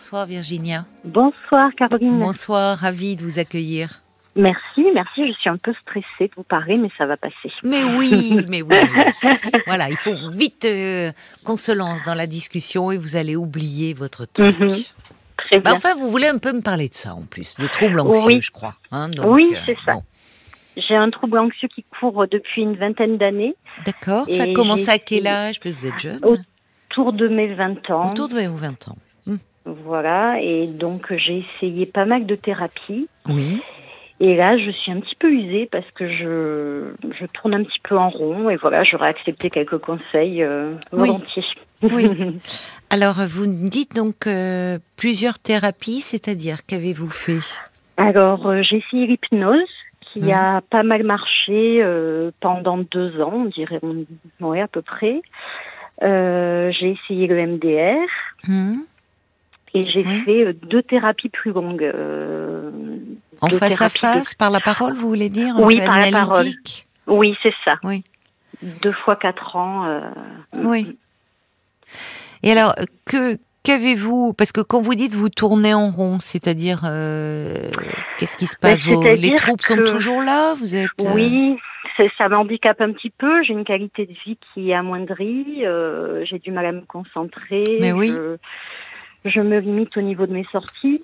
Bonsoir Virginia. Bonsoir Caroline. Bonsoir, ravie de vous accueillir. Merci, merci. Je suis un peu stressée de vous parler, mais ça va passer. Mais oui, mais oui. voilà, il faut vite euh, qu'on se lance dans la discussion et vous allez oublier votre truc. Mhm. Très Bah, bien. enfin, vous voulez un peu me parler de ça en plus, de troubles anxieux, Oui. je crois. hein, donc, Oui, euh, c'est ça. bon. J'ai un trouble anxieux qui court depuis une vingtaine d'années, D'accord, ça a commencé à quel âge Vous êtes jeune autour de mes 20 ans. Autour de vos 20 ans. Voilà, et donc j'ai essayé pas mal de thérapies. Oui. Et là, je suis un petit peu usée parce que je, je tourne un petit peu en rond. Et voilà, j'aurais accepté quelques conseils euh, volontiers. Oui. Alors, vous me dites donc euh, plusieurs thérapies, c'est-à-dire qu'avez-vous fait? Alors, euh, j'ai essayé l'hypnose, qui Mhm. a pas mal marché pendant deux ans, on dirait, on- ouais, à peu près. J'ai essayé le MDR Hmm et j'ai Oui. fait euh, deux thérapies plus longues. euh, En face à de- face, par la parole, vous voulez dire Oui, par la parole. Oui, c'est ça. Oui. Deux fois quatre ans. euh, Oui. Et alors, que qu'avez-vous Parce que quand vous dites vous tournez en rond, c'est-à-dire euh, qu'est-ce qui se Ben, passe? Vos- Les troubles sont toujours là? Vous êtes Oui, ça m'handicape un petit peu. J'ai une qualité de vie qui est amoindrie. euh, j'ai du mal à me concentrer. Mais oui. Je, je me limite au niveau de mes sorties.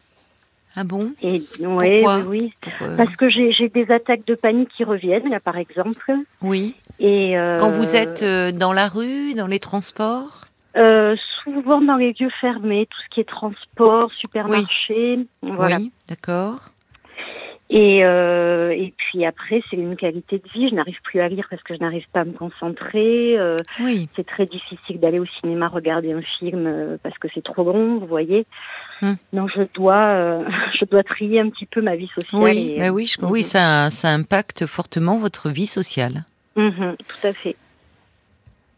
Ah bon? Et ouais, Pourquoi oui, oui. Parce que j'ai des attaques de panique qui reviennent, là, par exemple. Oui. Et euh, Quand vous êtes euh, dans la rue, dans les transports? Euh, souvent dans les lieux fermés, tout ce qui est transport, supermarché, voilà. Oui, d'accord. Et, euh, et puis après, c'est une qualité de vie. Je n'arrive plus à lire parce que je n'arrive pas à me concentrer. euh, Oui. c'est très difficile d'aller au cinéma regarder un film euh, parce que c'est trop long, vous voyez. Donc je dois, euh, je dois trier un petit peu ma vie sociale. Oui, et, oui, je- oui, Mhm. ça, ça impacte fortement votre vie sociale. Mhm, tout à fait.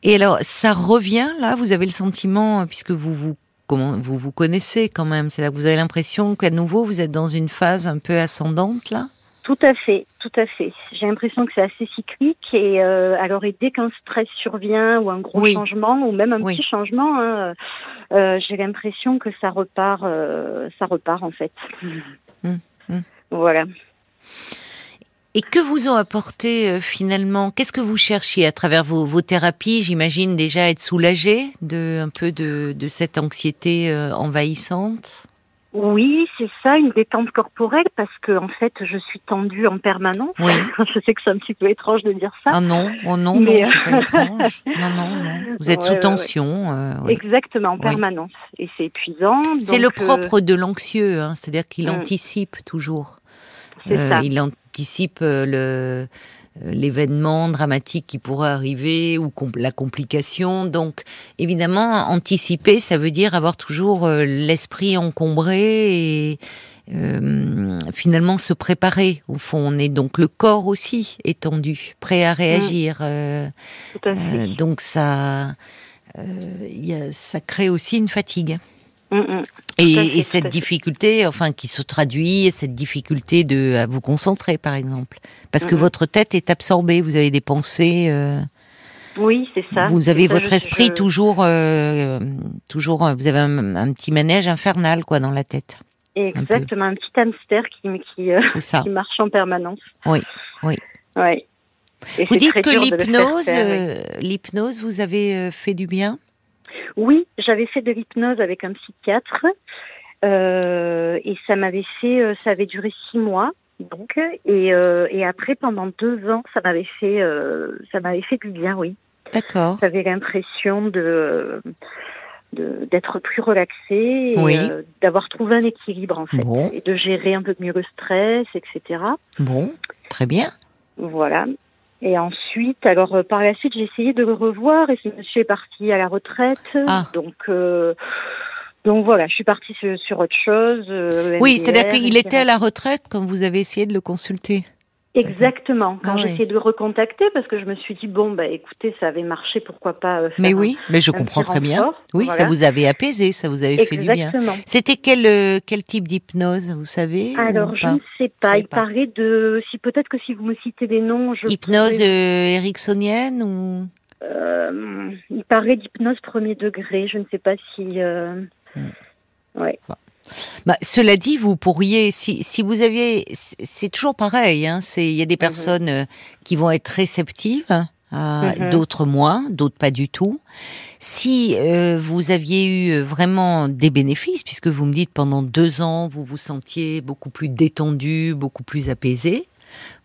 Et alors, ça revient là Vous avez le sentiment, puisque vous vous comment vous vous connaissez quand même, c'est là que vous avez l'impression qu'à nouveau vous êtes dans une phase un peu ascendante là? Tout à fait, tout à fait. J'ai l'impression que c'est assez cyclique et euh, alors et dès qu'un stress survient ou un gros Oui. changement ou même un Oui. petit changement, hein, euh, j'ai l'impression que ça repart, euh, ça repart en fait. Mm, mm. Voilà. Et que vous ont apporté euh, finalement? Qu'est-ce que vous cherchiez à travers vos, vos thérapies? J'imagine déjà être soulagé de un peu de, de cette anxiété euh, envahissante. Oui, c'est ça, une détente corporelle parce que en fait, je suis tendue en permanence. Oui. je sais que c'est un petit peu étrange de dire ça. Ah non, oh non, Mais, non, c'est pas étrange. Non, non, non. Vous êtes Ouais, sous ouais, tension. euh, oui. Exactement, en permanence. Et c'est épuisant. C'est le euh, propre de l'anxieux, hein, c'est-à-dire qu'il Mm. anticipe toujours. c'est Euh, ça. il anticipe euh, le euh, l'événement dramatique qui pourrait arriver ou la complication. Donc, évidemment, anticiper, ça veut dire avoir toujours euh, l'esprit encombré et euh, finalement se préparer. Au fond, on est donc le corps aussi est tendu, prêt à réagir. euh, Tout à fait. euh, donc ça, il y a- ça crée aussi une fatigue. Mm, mm. Et, fait, cette difficulté, enfin, qui se traduit, cette difficulté de à vous concentrer, par exemple, parce que Mhm. votre tête est absorbée, vous avez des pensées, euh, Oui, c'est ça. vous avez ça, votre esprit je- toujours, euh, toujours, euh, vous avez un, un petit manège infernal, quoi, dans la tête. Exactement, un, petit hamster qui, euh, marche en permanence. Oui, oui. Ouais. Et Vous dites que l'hypnose, l'hypnose, vous avez fait du bien? Oui, j'avais fait de l'hypnose avec un psychiatre euh, et ça m'avait fait, euh, ça avait duré six mois. Donc et, euh, et après pendant deux ans, ça m'avait fait, euh, ça m'avait fait du bien, oui. D'accord. J'avais l'impression de de- d'être plus relaxée, et, Oui. euh, d'avoir trouvé un équilibre en fait, Bon. et de gérer un peu mieux le stress, etc. Bon, très bien. Voilà. Et ensuite, alors euh, par la suite, j'ai essayé de le revoir et ce monsieur est parti à la retraite. Ah. Donc, euh, donc voilà, je suis partie sur, sur autre chose. euh, Oui, c'est-à-dire qu'il était à la retraite quand vous avez essayé de le consulter? Exactement. Quand Ah j'ai oui. essayé de le recontacter, parce que je me suis dit bon, bah écoutez, ça avait marché, pourquoi pas euh, faire Mais un- oui, mais je un comprends très bien. Oui, ça vous avait apaisé, ça vous avait fait du bien. Exactement. C'était quel, euh, quel type d'hypnose, vous savez Alors, je ne sais pas. Il pas. paraît de. Si peut-être que si vous me citez des noms, je. Hypnose pourrais- euh, ericksonienne ou Euh, il paraît d'hypnose premier degré. Je ne sais pas si. euh, Hmm. Ouais. Bah, cela dit, vous pourriez, si, si vous aviez, c'est toujours pareil. Hein, il y a des Mhm. personnes euh, qui vont être réceptives, à Mhm. d'autres moins, d'autres pas du tout. Si euh, vous aviez eu euh, vraiment des bénéfices, puisque vous me dites pendant deux ans vous vous sentiez beaucoup plus détendu, beaucoup plus apaisé,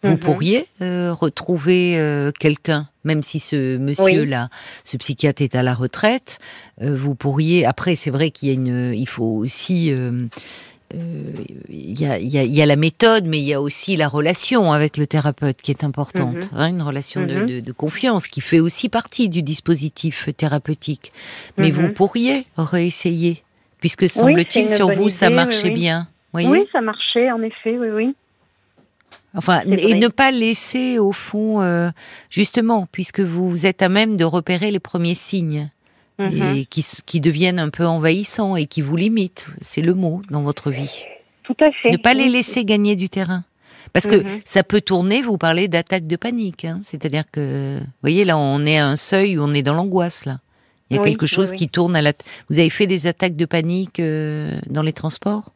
vous Mhm. pourriez euh, retrouver euh, quelqu'un, même si ce monsieur-là, ce psychiatre est à la retraite, euh, vous pourriez. Après, c'est vrai qu'il y a une, il faut aussi. il y, a, il y a- il y a la méthode, mais il y a aussi la relation avec le thérapeute qui est importante, hein, une relation de, Mhm. de- de confiance qui fait aussi partie du dispositif thérapeutique. Mais vous pourriez réessayer, puisque semble-t-il sur vous ça idée, marchait oui. bien. Voyez Oui, ça marchait, en effet, oui, oui. Enfin, et ne pas laisser au fond, euh, justement, puisque vous êtes à même de repérer les premiers signes Mhm. et qui, deviennent un peu envahissants et qui vous limitent. C'est le mot dans votre vie. Tout à fait. Ne pas les laisser gagner du terrain. Parce que Mhm. ça peut tourner, vous parlez d'attaque de panique. hein. C'est-à-dire que, vous voyez, là, on est à un seuil où on est dans l'angoisse, là. Il y a Oui, quelque chose oui. qui tourne à la... Vous avez fait des attaques de panique euh, dans les transports?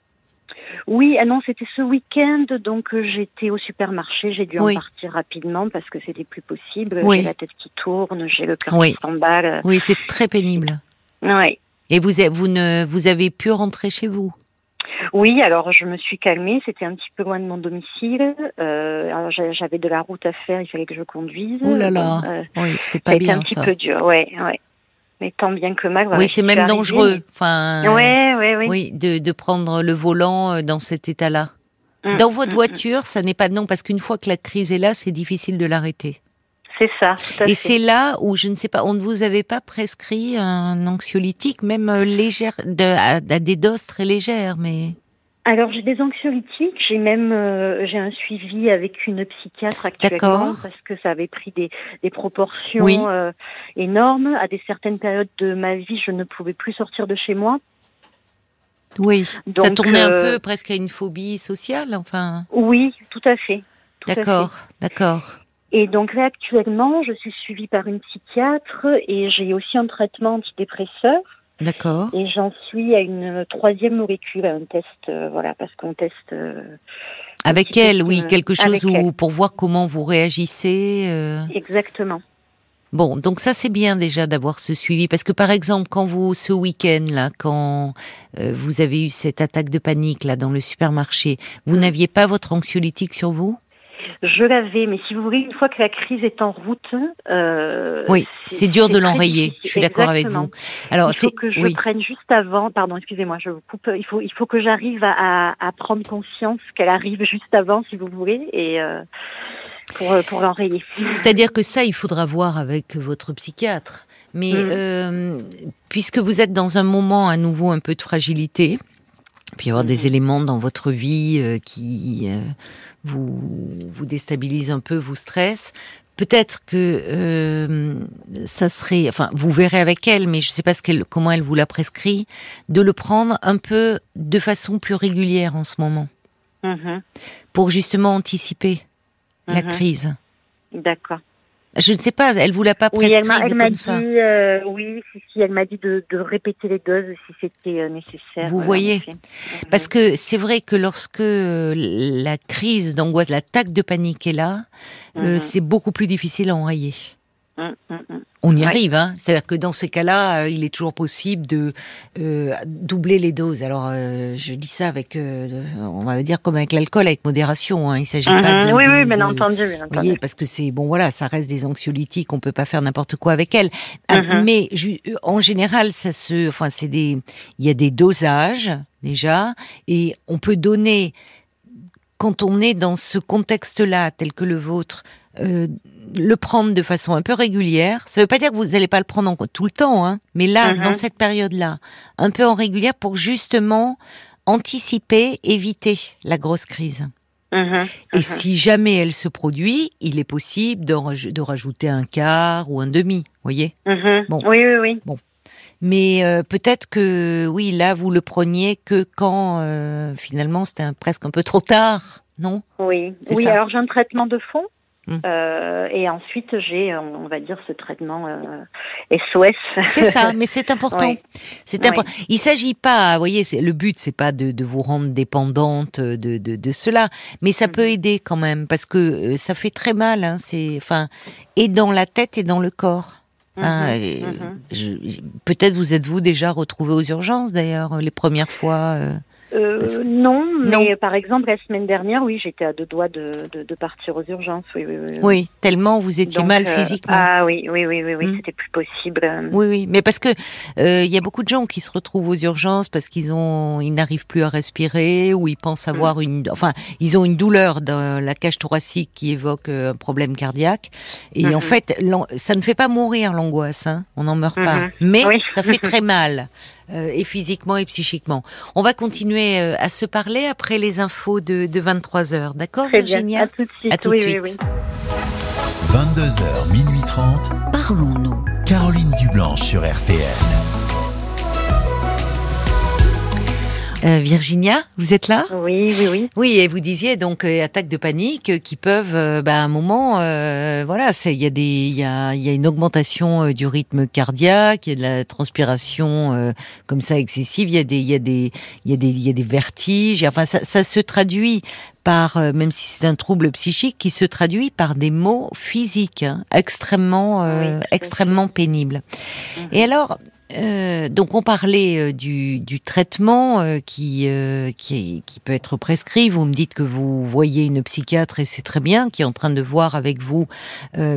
Oui, ah non, c'était ce week-end, donc euh, j'étais au supermarché, j'ai dû Oui. en partir rapidement parce que c'était plus possible. Oui. J'ai la tête qui tourne, j'ai le cœur Oui. qui s'emballe. Oui, c'est très pénible. Ouais. Et vous, avez- vous, ne, vous avez pu rentrer chez vous? Oui, alors je me suis calmée, c'était un petit peu loin de mon domicile. Euh, j'avais de la route à faire, il fallait que je conduise. Oh là là, euh, Oui, c'est ça pas a été bien un petit ça. peu dur, ouais, ouais. Mais tant bien que mal. voilà, oui, c'est même arrivée, dangereux. Enfin, Ouais, ouais, ouais. oui, de, de prendre le volant euh, dans cet état-là. Mm, Dans votre mm, voiture, ça n'est pas non, parce qu'une fois que la crise est là, c'est difficile de l'arrêter. C'est ça, tout à Et c'est là où, je ne sais pas, on ne vous avait pas prescrit un anxiolytique, même euh, légère, de, à, à des doses très légères, mais Alors j'ai des anxiolytiques, j'ai même euh, j'ai un suivi avec une psychiatre actuellement parce que ça avait pris des, des proportions Oui. euh, énormes. À des certaines périodes de ma vie, je ne pouvais plus sortir de chez moi. oui, ça tournait un euh, peu presque à une phobie sociale, enfin. Oui, tout à fait. tout à fait. D'accord, d'accord. Et donc là actuellement, je suis suivie par une psychiatre et j'ai aussi un traitement antidépresseur D'accord. et j'en suis à une troisième molécule, à un test, euh, voilà, parce qu'on teste. euh, Avec elle, oui, que- quelque chose où, elle. pour voir comment vous réagissez. euh. Exactement. Bon, donc ça c'est bien déjà d'avoir ce suivi parce que par exemple quand vous ce week-end là, quand euh, vous avez eu cette attaque de panique là dans le supermarché, vous Mm. n'aviez pas votre anxiolytique sur vous? Je l'avais, mais si vous voulez, une fois que la crise est en route, euh, Oui, c'est dur de l'enrayer. Je suis d'accord avec vous. Alors il faut que je oui, prenne juste avant. Pardon, excusez-moi, je vous coupe. Il faut, il faut que j'arrive à, à, à prendre conscience qu'elle arrive juste avant, si vous voulez, et euh, pour euh, pour l'enrayer. c'est-à-dire que ça il faudra voir avec votre psychiatre. Mais Mm. euh, puisque vous êtes dans un moment à nouveau un peu de fragilité, il y avoir des Mhm. éléments dans votre vie euh, qui euh, vous vous déstabilisent un peu, vous stressent. Peut-être que euh, ça serait, enfin, vous verrez avec elle, mais je ne sais pas ce comment elle vous l'a prescrit, de le prendre un peu de façon plus régulière en ce moment, Mhm, pour justement anticiper la mhm. crise. D'accord. Je ne sais pas, elle vous l'a pas Oui, prescrit elle m'a, elle m'a dit, ça. euh, oui, si, si, elle m'a dit de, de répéter les doses si c'était euh, nécessaire. Vous en voyez. Mhm. Parce que c'est vrai que lorsque euh, la crise d'angoisse, l'attaque de panique est là, euh, Mhm. c'est beaucoup plus difficile à enrayer. On y Ouais. arrive, hein. C'est-à-dire que dans ces cas-là, euh, il est toujours possible de euh, doubler les doses. Alors, euh, je dis ça avec, on va dire comme avec l'alcool, avec modération. Hein. Il s'agit pas Mhm, de, oui, de- oui, bien de- entendu, bien Vous entendu. voyez, parce que c'est bon, voilà, ça reste des anxiolytiques, on peut pas faire n'importe quoi avec elles. Ah, Mhm. Mais en général, ça se, enfin, c'est des, il y a des dosages déjà, et on peut donner quand on est dans ce contexte-là, tel que le vôtre, euh, le prendre de façon un peu régulière. Ça ne veut pas dire que vous n'allez pas le prendre en- tout le temps, hein, mais là, Mhm. dans cette période-là, un peu en régulière pour justement anticiper, éviter la grosse crise. Mhm, Et mhm. si jamais elle se produit, il est possible de, raj- de rajouter un quart ou un demi, voyez. Bon. Oui, oui, oui. Mais euh, peut-être que oui, là vous le preniez que quand euh, finalement c'était presque un peu trop tard, non? Oui, oui ça. alors j'ai un traitement de fond Mm. Euh, et ensuite, j'ai, on va dire, ce traitement euh, SOS. C'est ça, mais c'est important. Oui. C'est important. Il s'agit pas, vous voyez, le but c'est pas de, de vous rendre dépendante de, de, de cela, mais ça peut aider quand même parce que euh, ça fait très mal. Hein, c'est, enfin, et dans la tête et dans le corps. Hein, Mhm, mhm. je- je- Peut-être vous êtes-vous déjà retrouvé aux urgences d'ailleurs les premières fois. Euh. Non, Non. mais par exemple, la semaine dernière, oui, j'étais à deux doigts de, de, de partir aux urgences. Oui, oui, oui. Oui, tellement vous étiez Donc, mal euh, physiquement. Ah oui, oui, oui, oui, oui, Mm. c'était plus possible. Oui, oui, mais parce que euh, il y a beaucoup de gens qui se retrouvent aux urgences parce qu'ils ont, ils n'arrivent plus à respirer ou ils pensent avoir une, enfin, ils ont une douleur dans la cage thoracique qui évoque euh, un problème cardiaque. Et en fait, l'an- ça ne fait pas mourir l'angoisse, hein, on n'en meurt pas, mais ça fait très mal. Euh, et physiquement et psychiquement. On va continuer euh, à se parler après les infos de, de 23 heures, d'accord, Très bien. Virginia À tout de suite. À tout oui, de oui, suite. oui. 22h, minuit 30. Parlons-nous. Caroline Dublanche sur RTN. Euh, Virginia, vous êtes là? Oui, oui, oui. Oui, et vous disiez donc euh, attaques de panique euh, qui peuvent, euh, bah, à un moment, euh, voilà, il y a des, il y a, il y a une augmentation du rythme cardiaque, il y a de la transpiration euh, comme ça excessive, il y a des, il y a des, il y a des, il y a des vertiges. Enfin, ça, ça se traduit par, euh, même si c'est un trouble psychique, qui se traduit par des maux physiques hein, extrêmement, euh, Oui, extrêmement pénibles. Mhm. Et alors, euh, donc on parlait euh, du, du traitement euh, qui, qui, peut être prescrit. Vous me dites que vous voyez une psychiatre et c'est très bien, qui est en train de voir avec vous,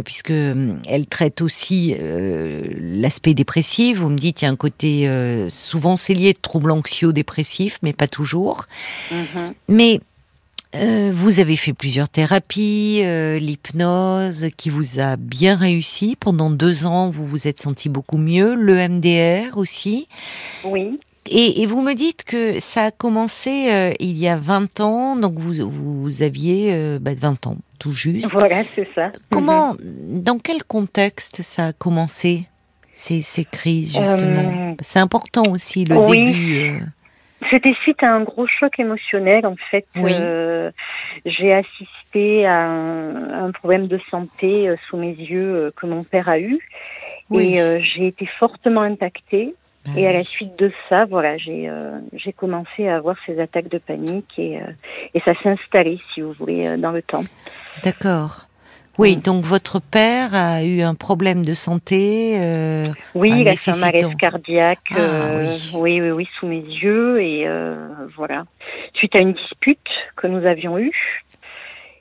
puisque elle traite aussi l'aspect dépressif. Vous me dites il y a un côté souvent c'est lié de troubles anxio-dépressifs, mais pas toujours. Mhm. Mais euh, vous avez fait plusieurs thérapies, euh, l'hypnose qui vous a bien réussi. Pendant deux ans, vous vous êtes senti beaucoup mieux. Le MDR aussi. Oui. Et, et vous me dites que ça a commencé euh, il y a 20 ans, donc vous, vous aviez euh, bah, 20 ans, tout juste. Voilà, c'est ça. Comment, dans quel contexte ça a commencé ces, ces crises justement? Euh, C'est important aussi le oui. début. C'était suite à un gros choc émotionnel. En fait, Oui. euh, j'ai assisté à un, à un problème de santé euh, sous mes yeux euh, que mon père a eu. Oui. Et euh, j'ai été fortement impactée. Bah Et à la suite de ça, voilà, j'ai euh, j'ai commencé à avoir ces attaques de panique et, euh, et ça s'est installé, si vous voulez, dans le temps. D'accord. Oui, Mm. donc votre père a eu un problème de santé. euh, Oui, il a fait un malaise cardiaque. Ah, euh, oui. oui, oui, oui, sous mes yeux et euh, voilà. Suite à une dispute que nous avions eue.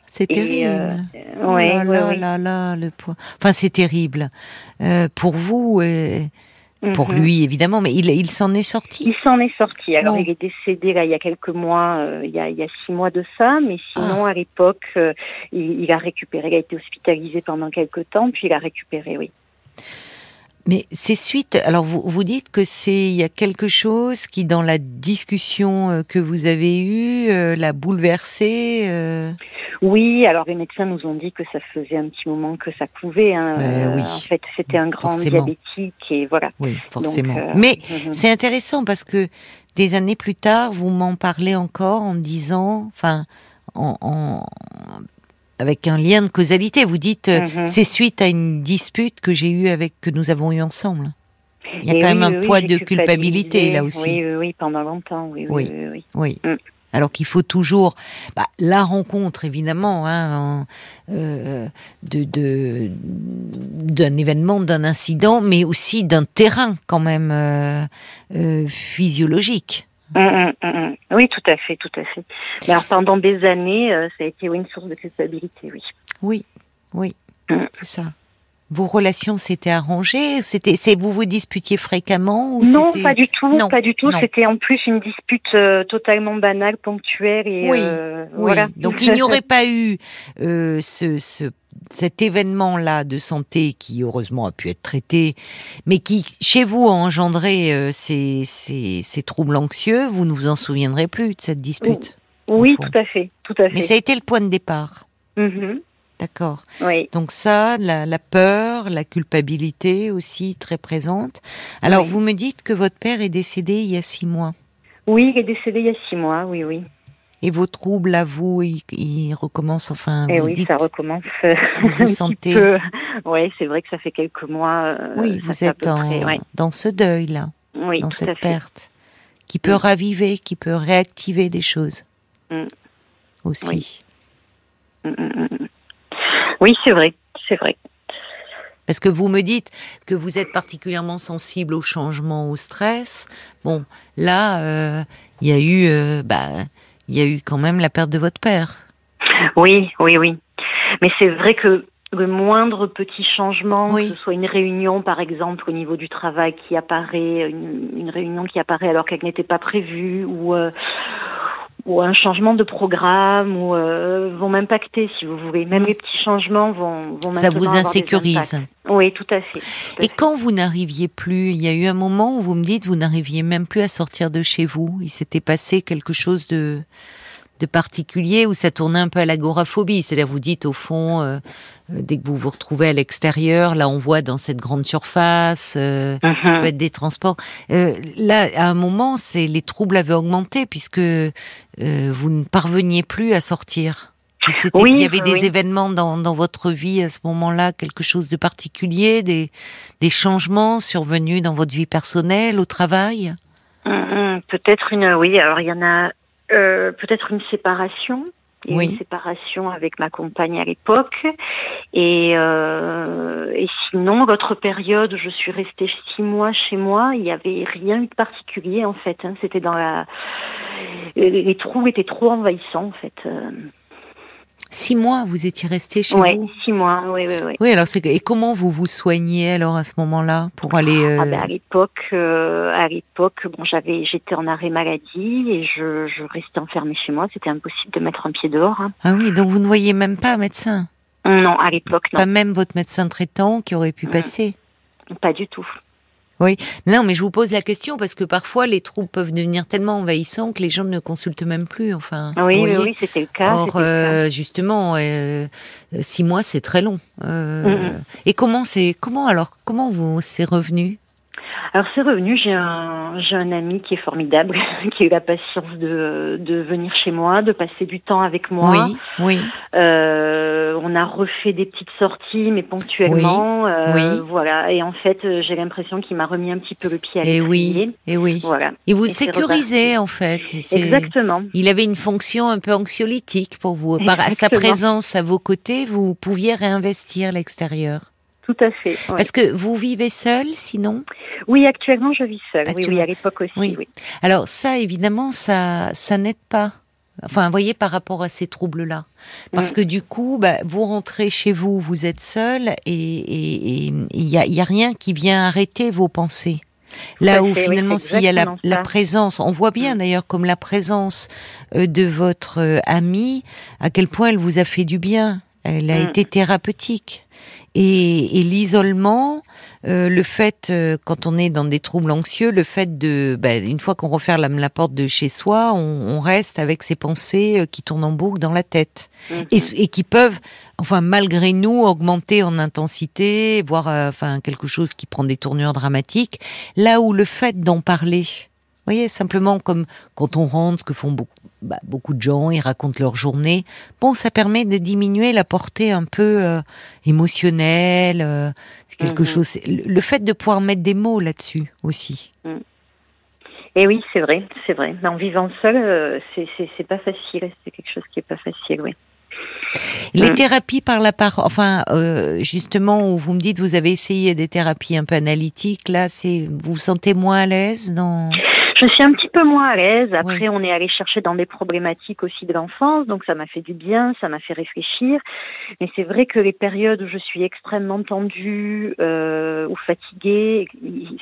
c'est Et, terrible. euh, Oh ouais, là ouais, là là là, le poids. Enfin, c'est terrible euh, pour vous pour Mhm. lui évidemment, mais il, il s'en est sorti. Il s'en est sorti. Alors, il est décédé là il y a quelques mois, euh, il, y a, il y a six mois de ça, mais sinon Ah. à l'époque, euh, il, il a récupéré. Il a été hospitalisé pendant quelques temps, puis il a récupéré, oui. Mais c'est suite. Alors vous, vous dites que c'est il y a quelque chose qui dans la discussion euh, que vous avez eue euh, l'a bouleversé. euh, Oui, alors les médecins nous ont dit que ça faisait un petit moment que ça pouvait. Hein. Ben oui. En fait, c'était un grand Forcément. diabétique et voilà. Oui, forcément. Donc, euh, Mais mhm. C'est intéressant parce que des années plus tard, vous m'en parlez encore en disant, enfin, en, en- avec un lien de causalité. Vous dites, euh, Mhm. c'est suite à une dispute que j'ai eue avec que nous avons eu ensemble. Il y a Et quand oui, même un oui, poids de culpabilité là aussi. Oui, oui, oui, pendant longtemps. Oui, Oui. oui. Mm. Alors qu'il faut toujours bah, la rencontre évidemment hein, en- euh, de de- d'un événement, d'un incident, mais aussi d'un terrain quand même euh, euh, physiologique. Hum, hum, hum. Oui, tout à fait, tout à fait. Mais alors pendant des années, euh, ça a été oui, une source de culpabilité, oui. Oui, oui, Mm. c'est ça. Vos relations s'étaient arrangées C'était, vous vous disputiez fréquemment ou Non, pas du tout, Non, pas du tout. C'était en plus une dispute euh, totalement banale, ponctuelle et Oui, euh, Oui. voilà. Donc il n'y aurait pas eu euh, ce, ce, cet événement-là de santé qui heureusement a pu être traité, mais qui chez vous a engendré ces, ces, ces troubles anxieux. Vous ne vous en souviendrez plus de cette dispute. oui, tout à fait, tout à Mais fait. ça a été le point de départ. Mhm. D'accord. Oui. Donc ça, la, la peur, la culpabilité aussi très présente. Alors Oui. vous me dites que votre père est décédé il y a six mois. Oui, il est décédé il y a six mois, oui, oui. Et vos troubles à vous, ils, ils recommencent, enfin, Et vous oui, dites, ça recommence. vous vous sentez, Oui, c'est vrai que ça fait quelques mois. euh, oui, vous êtes peu en, près, ouais. dans ce deuil-là, Oui, dans cette perte, qui peut Mm. raviver, qui peut réactiver des choses Mm. aussi. Oui. Mm. Oui, c'est vrai, c'est vrai. Parce que vous me dites que vous êtes particulièrement sensible au changement, au stress. Bon, là, euh, il y a eu, euh, bah, il y a eu quand même la perte de votre père. Oui, oui, oui. Mais c'est vrai que le moindre petit changement, Oui. que ce soit une réunion par exemple au niveau du travail qui apparaît, une, une réunion qui apparaît alors qu'elle n'était pas prévue, ou euh, ou un changement de programme, ou euh, vont m'impacter si vous voulez. Même les petits changements vont vont Ça vous insécurise. Oui, tout à fait. tout à Et fait. quand vous n'arriviez plus, il y a eu un moment où vous me dites vous n'arriviez même plus à sortir de chez vous. Il s'était passé quelque chose de de particulier où ça tournait un peu à l'agoraphobie. C'est-à-dire vous dites au fond, euh, euh, dès que vous vous retrouvez à l'extérieur, là on voit dans cette grande surface. euh, ça Mhm. peut être des transports. Euh, là, à un moment, c'est les troubles avaient augmenté puisque vous ne parveniez plus à sortir. Oui, il y avait des oui. événements dans, dans votre vie à ce moment-là, quelque chose de particulier, des, des changements survenus dans votre vie personnelle, au travail? Mm, mm, Peut-être une, oui. Alors il y en a euh, peut-être une séparation. Il y a eu Oui. Une séparation avec ma compagne à l'époque. Et, euh, et sinon, l'autre période, je suis restée six mois chez moi. Il n'y avait rien de particulier en fait. hein. C'était dans la. Les, les trous étaient trop envahissants en fait. Euh, Six mois, vous étiez resté chez ouais, vous. six mois. Oui, oui, oui. Oui, alors c'est et comment vous vous soignez alors à ce moment-là pour aller euh, Ah ben, à l'époque, euh, à l'époque, bon, j'avais, j'étais en arrêt maladie et je, je restais enfermée chez moi. C'était impossible de mettre un pied dehors. hein. Ah oui, donc vous ne voyez même pas un médecin, Non, à l'époque, non, pas même votre médecin traitant qui aurait pu Mm. passer? pas du tout. Non, mais je vous pose la question parce que parfois les troubles peuvent devenir tellement envahissants que les gens ne consultent même plus. Enfin, Oui, oui, oui, c'était le cas. Or, c'était le cas. euh, justement, euh, euh, six mois, c'est très long. Euh, Mhm. Et comment c'est comment alors comment vous c'est revenu? Alors c'est revenu. J'ai un, j'ai un ami qui est formidable, qui a eu la patience de, de venir chez moi, de passer du temps avec moi. Oui, oui. Euh, on a refait des petites sorties, mais ponctuellement. euh, oui. Voilà. Et en fait, euh, j'ai l'impression qu'il m'a remis un petit peu le pied à Et oui, l'étrier. et oui. Voilà. Et vous Et sécurisez en fait. C'est- Exactement. Il avait une fonction un peu anxiolytique pour vous. Par sa présence à vos côtés, vous pouviez réinvestir l'extérieur. Tout à fait. ouais. Parce que vous vivez seul, sinon? Oui, actuellement, je vis seule. Oui, oui, à l'époque aussi. Oui. Oui. Alors ça, évidemment, ça, ça n'aide pas. Enfin, vous voyez, par rapport à ces troubles-là. Parce Mm. que du coup, bah, vous rentrez chez vous, vous êtes seul, et il n'y a, il y a rien qui vient arrêter vos pensées. Là où fait, finalement, s'il y a la, la présence, on voit bien Mm. d'ailleurs comme la présence euh, de votre euh, amie, à quel point elle vous a fait du bien. Elle a Mm. été thérapeutique. Et, et l'isolement, euh, le fait, euh, quand on est dans des troubles anxieux, le fait de, bah, une fois qu'on referme la, porte de chez soi, on, on reste avec ces pensées euh, qui tournent en boucle dans la tête Mhm. et, et qui peuvent, enfin malgré nous, augmenter en intensité, voire enfin quelque chose qui prend des tournures dramatiques. Là où le fait d'en parler, vous voyez, simplement comme quand on rentre, ce que font beaucoup, bah, beaucoup de gens, ils racontent leur journée. Bon, ça permet de diminuer la portée un peu euh, émotionnelle. euh, c'est quelque Mhm. chose. Le, fait de pouvoir mettre des mots là-dessus aussi. Et oui, c'est vrai, c'est vrai. Mais en vivant seul, euh, c'est pas facile. C'est quelque chose qui est pas facile, oui. Les Mm. thérapies par la part, enfin, euh, justement, où vous me dites vous avez essayé des thérapies un peu analytiques, là, c'est vous vous sentez moins à l'aise dans. Je suis un petit peu moins à l'aise. Après, on est allé chercher dans des problématiques aussi de l'enfance, donc ça m'a fait du bien, ça m'a fait réfléchir. Mais c'est vrai que les périodes où je suis extrêmement tendue euh, ou fatiguée,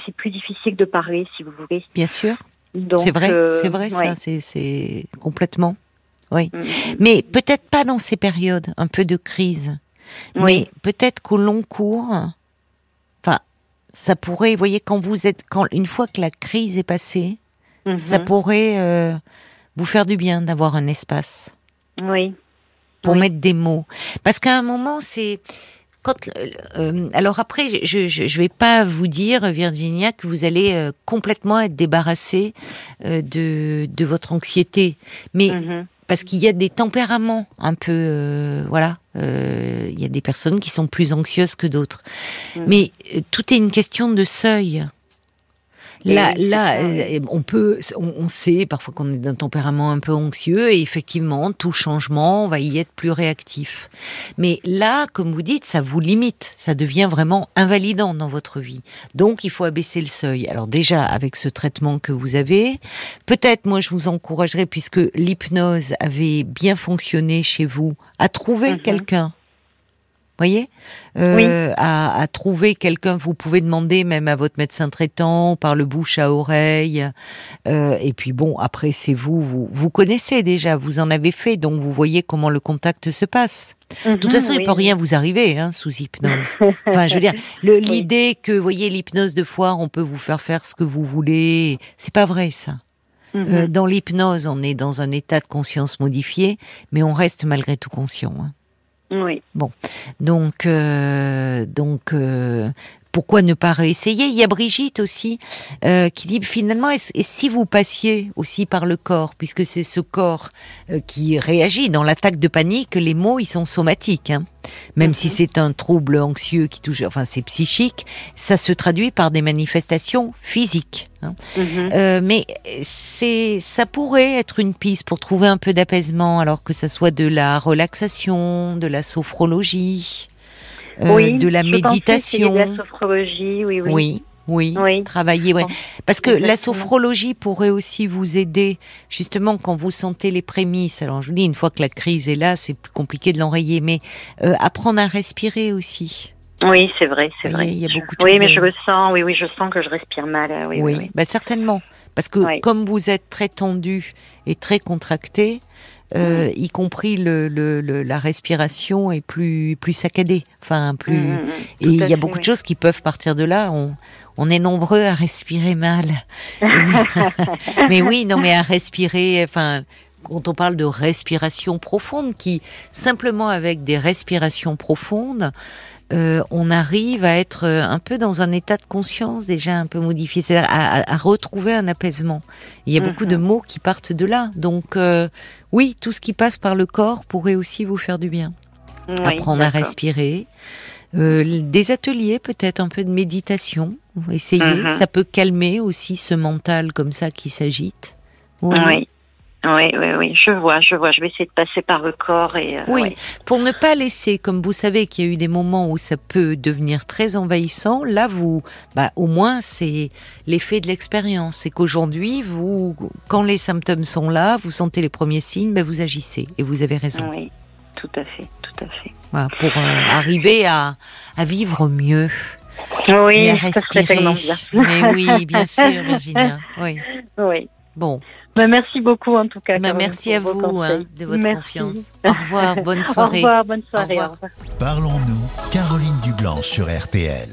c'est plus difficile de parler, si vous voulez. Bien sûr, c'est vrai, euh, c'est vrai, ouais. ça, c'est complètement. Oui, Mm, mais peut-être pas dans ces périodes, un peu de crise. Oui. Mais peut-être qu'au long cours, enfin, ça pourrait, vous voyez, quand vous êtes, quand une fois que la crise est passée, Mhm. ça pourrait euh, vous faire du bien d'avoir un espace. Oui. pour Oui. mettre des mots. Parce qu'à un moment, c'est quand, euh, euh, alors après, je, je, je vais pas vous dire, Virginia, que vous allez euh, complètement être débarrassé euh, de, de votre anxiété, mais Mhm. parce qu'il y a des tempéraments un peu, euh, voilà, euh, il y a des personnes qui sont plus anxieuses que d'autres, Mhm. mais tout est une question de seuil. Là, là, euh, on peut, on, on sait parfois qu'on est d'un tempérament un peu anxieux et effectivement, tout changement, on va y être plus réactif. Mais là, comme vous dites, ça vous limite, ça devient vraiment invalidant dans votre vie. Donc, il faut abaisser le seuil. Alors déjà, avec ce traitement que vous avez, peut-être, moi, je vous encouragerais, puisque l'hypnose avait bien fonctionné chez vous, à trouver Mhm. quelqu'un. Voyez, euh, à, à trouver quelqu'un. Vous pouvez demander même à votre médecin traitant par le bouche à oreille. Euh, et puis bon, après c'est vous, vous, vous connaissez déjà, vous en avez fait, donc vous voyez comment le contact se passe. De toute Mhm, façon, il oui. peut rien vous arriver hein, sous hypnose. Enfin, je veux dire, l'idée que, vous voyez, l'hypnose de foire, on peut vous faire faire ce que vous voulez, c'est pas vrai ça. Mhm. Euh, dans l'hypnose, on est dans un état de conscience modifié, mais on reste malgré tout conscient. hein. Oui. Donc, euh, donc euh, pourquoi ne pas réessayer? Il y a Brigitte aussi euh, qui dit finalement, et si vous passiez aussi par le corps, puisque c'est ce corps euh, qui réagit dans l'attaque de panique, les mots ils sont somatiques, hein. même si Mhm. c'est un trouble anxieux qui touche, enfin c'est psychique, ça se traduit par des manifestations physiques. hein. Mhm. Euh, mais c'est, ça pourrait être une piste pour trouver un peu d'apaisement, alors que ça soit de la relaxation, de la sophrologie, oui, de la je pensais méditation. essayer de la sophrologie, oui, oui. Oui, oui, Oui. travailler, ouais. Parce que la sophrologie pourrait aussi vous aider, justement, quand vous sentez les prémices. Alors, je vous dis, une fois que la crise est là, c'est plus compliqué de l'enrayer, mais euh, apprendre à respirer aussi. Oui, c'est vrai, c'est vrai. il y a beaucoup de oui, choses mais à- je le sens, oui, oui, je sens que je respire mal. euh, Oui, oui, oui. bah certainement. Parce que Oui. comme vous êtes très tendu et très contracté, euh, Mm. y compris le, le- le- la respiration est plus plus saccadée. Enfin, plus. Mhm, mhm, Et tout il y a beaucoup de choses qui peuvent partir de là. On, on est nombreux à respirer mal. Et- mais oui, non, mais à respirer. Enfin, quand on parle de respiration profonde, qui simplement avec des respirations profondes, euh, on arrive à être euh, un peu dans un état de conscience déjà un peu modifié, c'est-à-dire à, à- à retrouver un apaisement. Il y a beaucoup Mhm. de mots qui partent de là. Donc euh, oui, tout ce qui passe par le corps pourrait aussi vous faire du bien Oui, apprendre à respirer. Euh, des ateliers, peut-être un peu de méditation. Essayez, Mhm. ça peut calmer aussi ce mental comme ça qui s'agite. Oui. Oui, oui, oui, je vois, je vois. Je vais essayer de passer par le corps et. euh, Oui. ouais. Pour ne pas laisser, comme vous savez qu'il y a eu des moments où ça peut devenir très envahissant, là vous, bah, au moins c'est l'effet de l'expérience. C'est qu'aujourd'hui, vous, quand les symptômes sont là, vous sentez les premiers signes, bah, vous agissez. Et vous avez raison. Oui, tout à fait, tout à fait. Voilà, pour euh, arriver à, à vivre mieux. Oui, et à ça serait respirer. tellement bien. Mais oui, bien sûr, Virginia. Oui. Oui. Bon, Ben, merci beaucoup en tout cas. bah, Caroline, merci à vous hein, de votre Merci. confiance. Au revoir, bonne Au soirée. revoir, bonne soirée. au. Parlons-nous, Caroline Dublanche sur RTL.